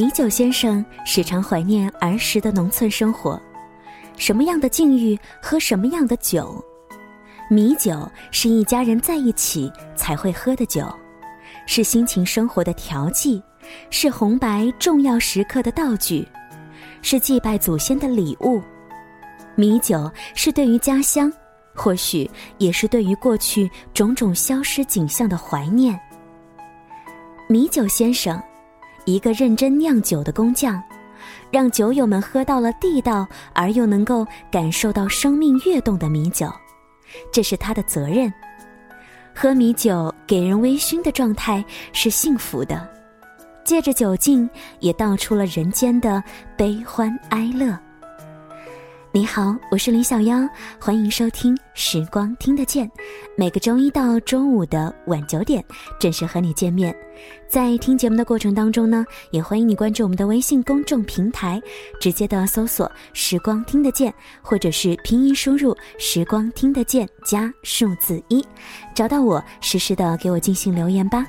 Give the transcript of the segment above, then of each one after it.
米酒先生时常怀念儿时的农村生活，什么样的境遇喝什么样的酒。米酒是一家人在一起才会喝的酒，是心情生活的调剂，是红白重要时刻的道具，是祭拜祖先的礼物。米酒是对于家乡，或许也是对于过去种种消失景象的怀念。米酒先生。一个认真酿酒的工匠，让酒友们喝到了地道而又能够感受到生命跃动的米酒，这是他的责任。喝米酒给人微醺的状态是幸福的，借着酒劲也道出了人间的悲欢哀乐。你好，我是李小妖，欢迎收听《时光听得见》，每个周一到周五的晚九点准时和你见面。在听节目的过程当中呢，也欢迎你关注我们的微信公众平台，直接的搜索“时光听得见”或者是拼音输入“时光听得见”加数字一，找到我，实时的给我进行留言吧。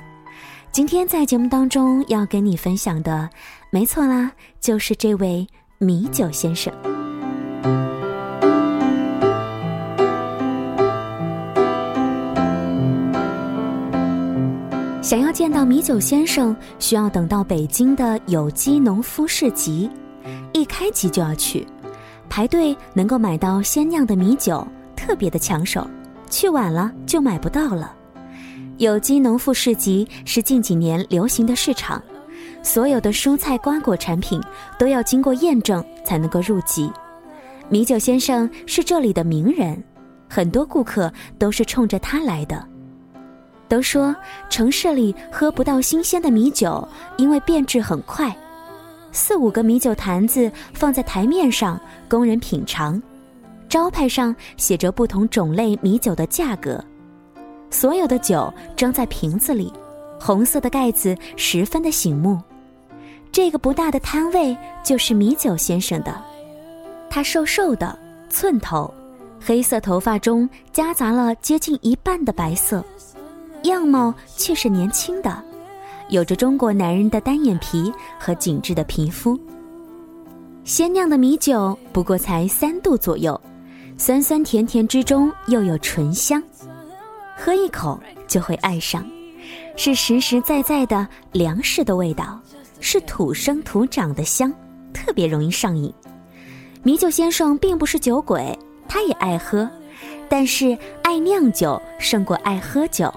今天在节目当中要跟你分享的，没错啦，就是这位米酒先生。想要见到米酒先生，需要等到北京的有机农夫市集，一开集就要去，排队能够买到鲜酿的米酒，特别的抢手，去晚了就买不到了。有机农夫市集是近几年流行的市场，所有的蔬菜瓜果产品都要经过验证才能够入集。米酒先生是这里的名人，很多顾客都是冲着他来的。都说城市里喝不到新鲜的米酒，因为变质很快。四五个米酒坛子放在台面上供人品尝，招牌上写着不同种类米酒的价格。所有的酒装在瓶子里，红色的盖子十分的醒目。这个不大的摊位就是米酒先生的，他瘦瘦的，寸头，黑色头发中夹杂了接近一半的白色。样貌却是年轻的，有着中国男人的单眼皮和紧致的皮肤。鲜酿的米酒不过才三度左右，酸酸甜甜之中又有醇香，喝一口就会爱上，是实实在在的粮食的味道，是土生土长的香，特别容易上瘾。米酒先生并不是酒鬼，他也爱喝，但是爱酿酒胜过爱喝酒。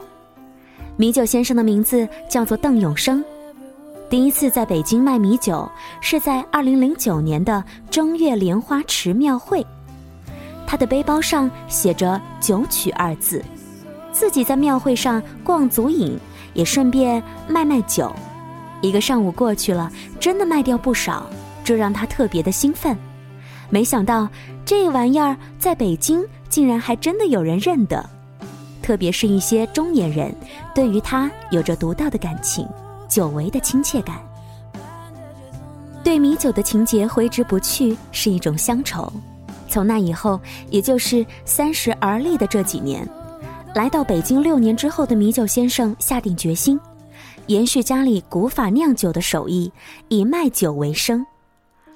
米酒先生的名字叫做邓永生，第一次在北京卖米酒是在二零零九年的正月莲花池庙会。他的背包上写着“酒曲”二字，自己在庙会上逛足瘾，也顺便卖卖酒。一个上午过去了，真的卖掉不少，这让他特别的兴奋。没想到这玩意儿在北京竟然还真的有人认得。特别是一些中年人，对于他有着独到的感情，久违的亲切感。对米酒的情节挥之不去，是一种乡愁。从那以后，也就是三十而立的这几年，来到北京六年之后的米酒先生下定决心，延续家里古法酿酒的手艺，以卖酒为生。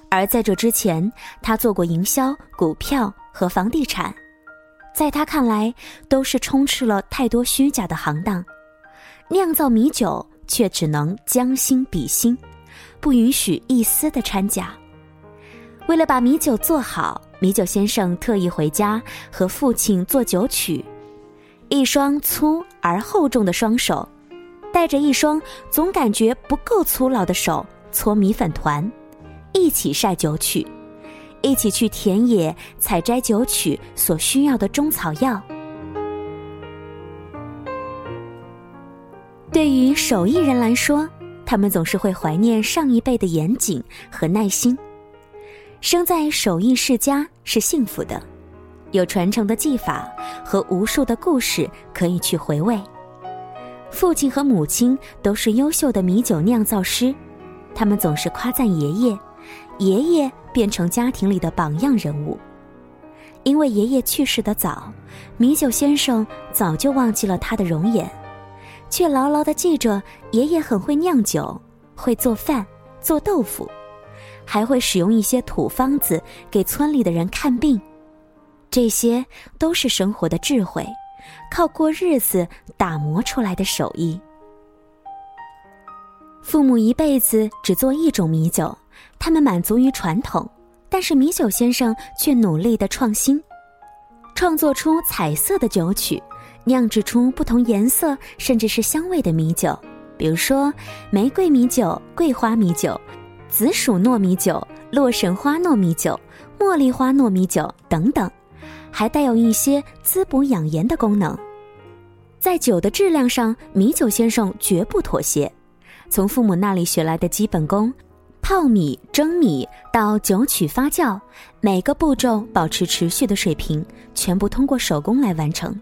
而在这之前，他做过营销、股票和房地产。在他看来，都是充斥了太多虚假的行当，酿造米酒却只能将心比心，不允许一丝的掺假。为了把米酒做好，米酒先生特意回家和父亲做酒曲，一双粗而厚重的双手，带着一双总感觉不够粗老的手搓米粉团，一起晒酒曲。一起去田野采摘酒曲所需要的中草药。对于手艺人来说，他们总是会怀念上一辈的严谨和耐心。生在手艺世家是幸福的，有传承的技法和无数的故事可以去回味。父亲和母亲都是优秀的米酒酿造师，他们总是夸赞爷爷。爷爷变成家庭里的榜样人物，因为爷爷去世的早，米酒先生早就忘记了他的容颜，却牢牢的记着爷爷很会酿酒，会做饭，做豆腐，还会使用一些土方子给村里的人看病。这些都是生活的智慧，靠过日子打磨出来的手艺。父母一辈子只做一种米酒，他们满足于传统，但是米酒先生却努力的创新，创作出彩色的酒曲，酿制出不同颜色甚至是香味的米酒，比如说玫瑰米酒、桂花米酒、紫薯糯米酒、洛神花糯米酒、茉莉花糯米酒等等。还带有一些滋补养颜的功能，在酒的质量上，米酒先生绝不妥协。从父母那里学来的基本功，泡米、蒸米到酒曲发酵，每个步骤保持持续的水平，全部通过手工来完成。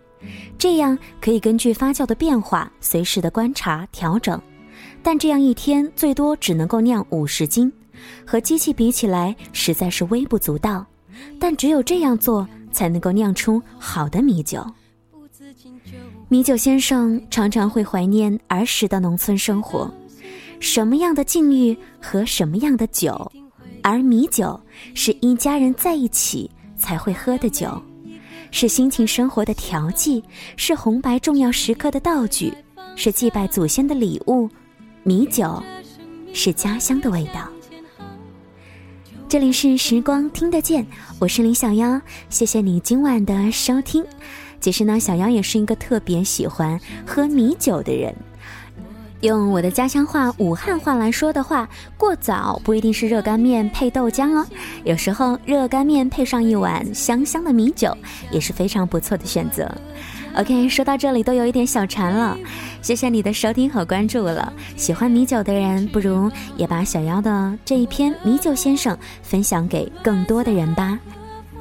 这样可以根据发酵的变化，随时的观察调整。但这样一天最多只能够酿五十斤，和机器比起来，实在是微不足道。但只有这样做。才能够酿出好的米酒。米酒先生常常会怀念儿时的农村生活，什么样的境遇和什么样的酒，而米酒是一家人在一起才会喝的酒，是心情生活的调剂，是红白重要时刻的道具，是祭拜祖先的礼物。米酒，是家乡的味道。这里是时光听得见，我是林小妖，谢谢你今晚的收听。其实呢，小妖也是一个特别喜欢喝米酒的人。用我的家乡话、武汉话来说的话，过早不一定是热干面配豆浆哦，有时候热干面配上一碗香香的米酒，也是非常不错的选择。OK，说到这里都有一点小馋了，谢谢你的收听和关注了。喜欢米酒的人，不如也把小妖的这一篇《米酒先生》分享给更多的人吧。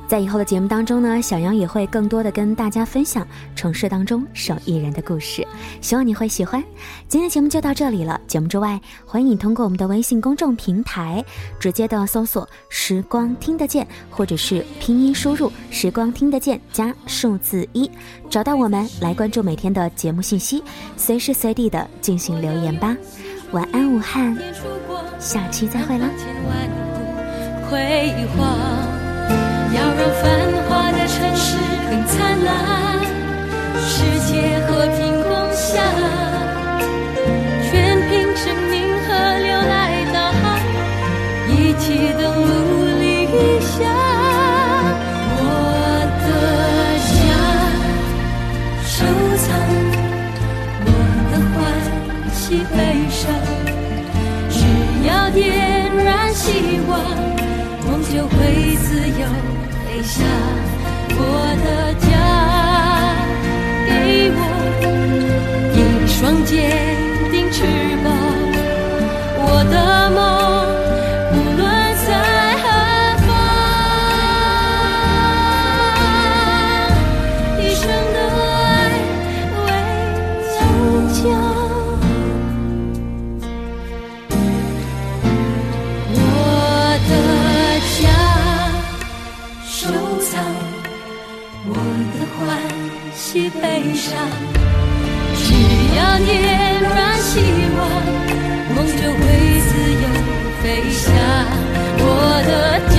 在以后的节目当中呢，小杨也会更多的跟大家分享城市当中手艺人的故事，希望你会喜欢。今天节目就到这里了，节目之外，欢迎你通过我们的微信公众平台直接的搜索“时光听得见”或者是拼音输入“时光听得见”加数字一，找到我们来关注每天的节目信息，随时随地的进行留言吧。晚安，武汉，下期再会了。繁华的城市更灿烂，世界和平共享，全凭生命和流来大航一起登陆理想。我的家，收藏我的欢喜悲伤，只要点燃希望，梦就会自由。下，我的家，给我一双肩悲伤，只要点燃希望，梦就会自由飞翔。我的。